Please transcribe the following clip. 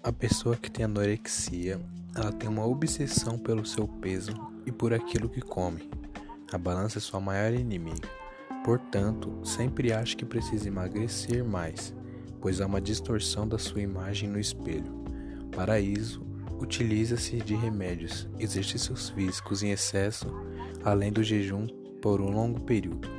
A pessoa que tem anorexia, ela tem uma obsessão pelo seu peso e por aquilo que come. A balança é sua maior inimiga. Portanto, sempre acha que precisa emagrecer mais, pois há uma distorção da sua imagem no espelho. Para isso, utiliza-se de remédios, exercícios físicos em excesso, além do jejum por um longo período.